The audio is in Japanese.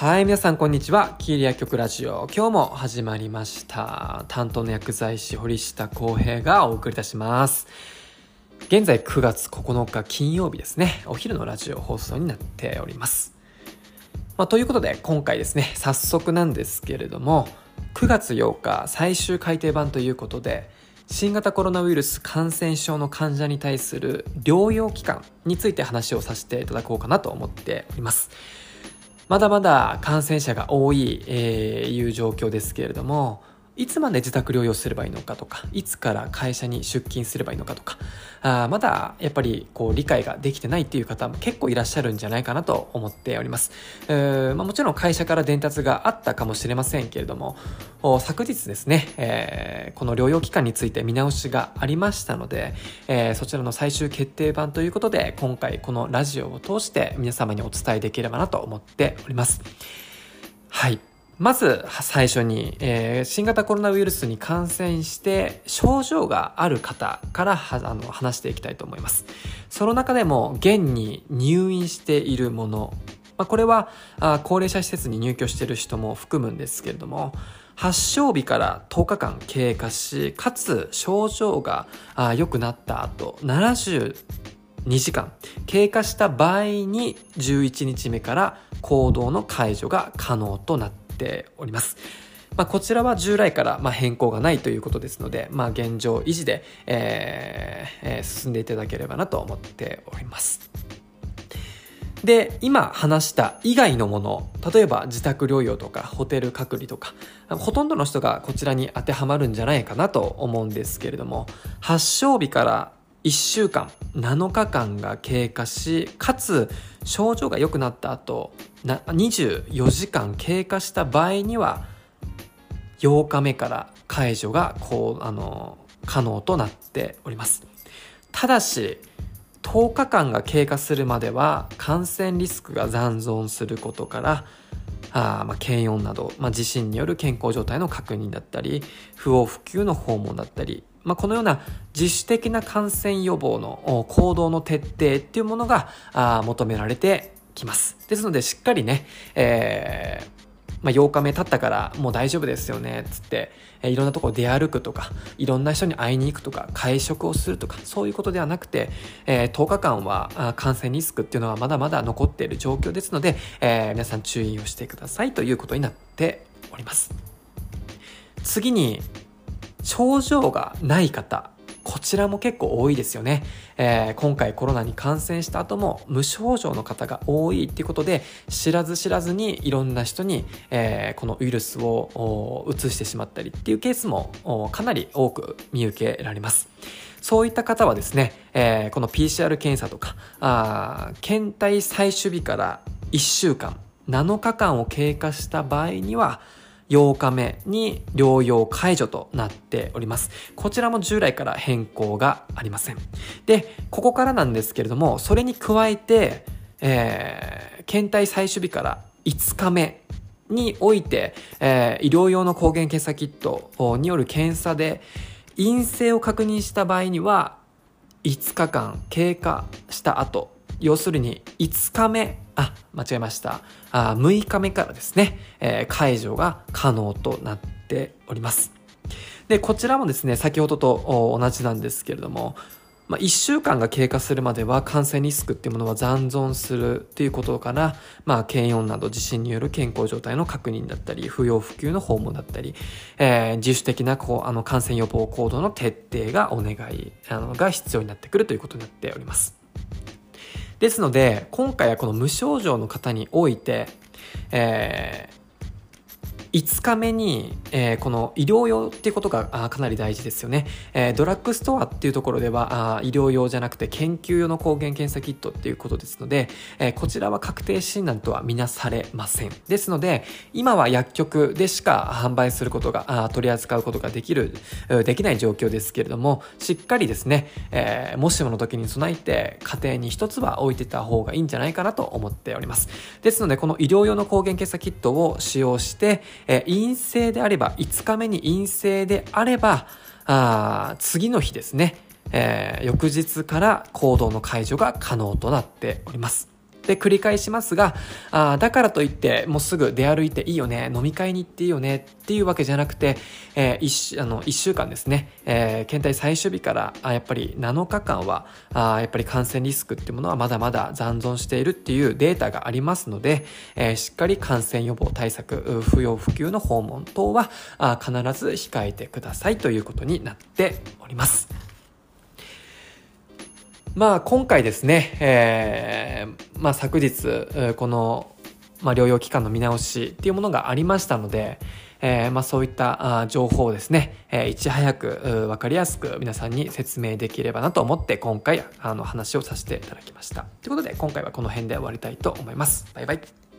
はい、皆さんこんにちは。キーリア局ラジオ。今日も始まりました。担当の薬剤師堀下康平がお送りいたします。現在9月9日金曜日ですね。お昼のラジオ放送になっております。まあ、ということで今回ですね、早速なんですけれども、9月8日最終改訂版ということで、新型コロナウイルス感染症の患者に対する療養期間について話をさせていただこうかなと思っております。まだまだ感染者が多い、えー、いう状況ですけれども、いつまで自宅療養すればいいのかとか、いつから会社に出勤すればいいのかとか、あまだやっぱりこう理解ができてないっていう方も結構いらっしゃるんじゃないかなと思っております。えーまあ、もちろん会社から伝達があったかもしれませんけれども、昨日ですね、えー、この療養期間について見直しがありましたので、えー、そちらの最終決定版ということで、今回このラジオを通して皆様にお伝えできればなと思っております。はい。まず最初に、えー、新型コロナウイルスに感染して症状がある方からあの話していきたいと思います。その中でも現に入院しているもの、まあ、これはあ高齢者施設に入居している人も含むんですけれども、発症日から10日間経過し、かつ症状が良くなった後、72時間経過した場合に11日目から行動の解除が可能となってております。まあ、こちらは従来からま変更がないということですので、まあ、現状維持で、えーえー、進んでいただければなと思っております。で、今話した以外のもの、例えば自宅療養とかホテル隔離とか、ほとんどの人がこちらに当てはまるんじゃないかなと思うんですけれども、発症日から1週間7日間が経過しかつ症状が良くなった後24時間経過した場合には8日目から解除がこうあの可能となっております。ただし10日間が経過するまでは感染リスクが残存することからあまあ検温など、まあ、地震による健康状態の確認だったり不要不急の訪問だったりまあ、このような自主的な感染予防の行動の徹底っていうものが求められてきます。ですのでしっかりね、えーまあ、8日目経ったからもう大丈夫ですよねつってえいろんなとこ出歩くとかいろんな人に会いに行くとか会食をするとかそういうことではなくて、えー、10日間は感染リスクっていうのはまだまだ残っている状況ですので、えー、皆さん注意をしてくださいということになっております。次に症状がない方こちらも結構多いですよね、えー、今回コロナに感染した後も無症状の方が多いっていうことで知らず知らずにいろんな人に、えー、このウイルスを移してしまったりっていうケースもかなり多く見受けられます。そういった方はですね、えー、この PCR 検査とかあ検体採取日から1週間7日間を経過した場合には8日目に療養解除となっております。こちらも従来から変更がありません。で、ここからなんですけれども、それに加えて、えー、検体採取日から5日目において、えー、医療用の抗原検査キットによる検査で陰性を確認した場合には、5日間経過した後、要するに5日目、あ、間違えました。あ6日目からですね、えー、解除が可能となっております。で、こちらもですね、先ほどと同じなんですけれども、まあ、1週間が経過するまでは感染リスクっていうものは残存するということから、まあ、検温など地震による健康状態の確認だったり、不要不急の訪問だったり、えー、自主的なこうあの感染予防行動の徹底がお願いあのが必要になってくるということになっております。ですので、今回はこの無症状の方において、え、5日目に、えー、この医療用っていうことがかなり大事ですよね、えー、ドラッグストアっていうところではあ医療用じゃなくて研究用の抗原検査キットっていうことですので、えー、こちらは確定診断とはみなされません。ですので今は薬局でしか販売することがあ取り扱うことができるできない状況ですけれどもしっかりですね、えー、もしもの時に備えて家庭に一つは置いてた方がいいんじゃないかなと思っております。ですのでこの医療用の抗原検査キットを使用してえ陰性であれば、5日目に陰性であれば、あ次の日ですね、えー、翌日から行動の解除が可能となっております。で、繰り返しますが、あだからといって、もうすぐ出歩いていいよね、飲み会に行っていいよねっていうわけじゃなくて、えー、一あの一週間ですね、えー、検体最終日からあやっぱり7日間はあやっぱり感染リスクっていうものはまだまだ残存しているっていうデータがありますので、えー、しっかり感染予防対策、不要不急の訪問等はあ必ず控えてくださいということになっております。まあ今回ですね、えー、まあ昨日、この、まあ療養期間の見直しっていうものがありましたので、えー、まあそういった情報をですね、えー、いち早く分かりやすく皆さんに説明できればなと思って今回あの話をさせていただきました。ということで今回はこの辺で終わりたいと思います。バイバイ。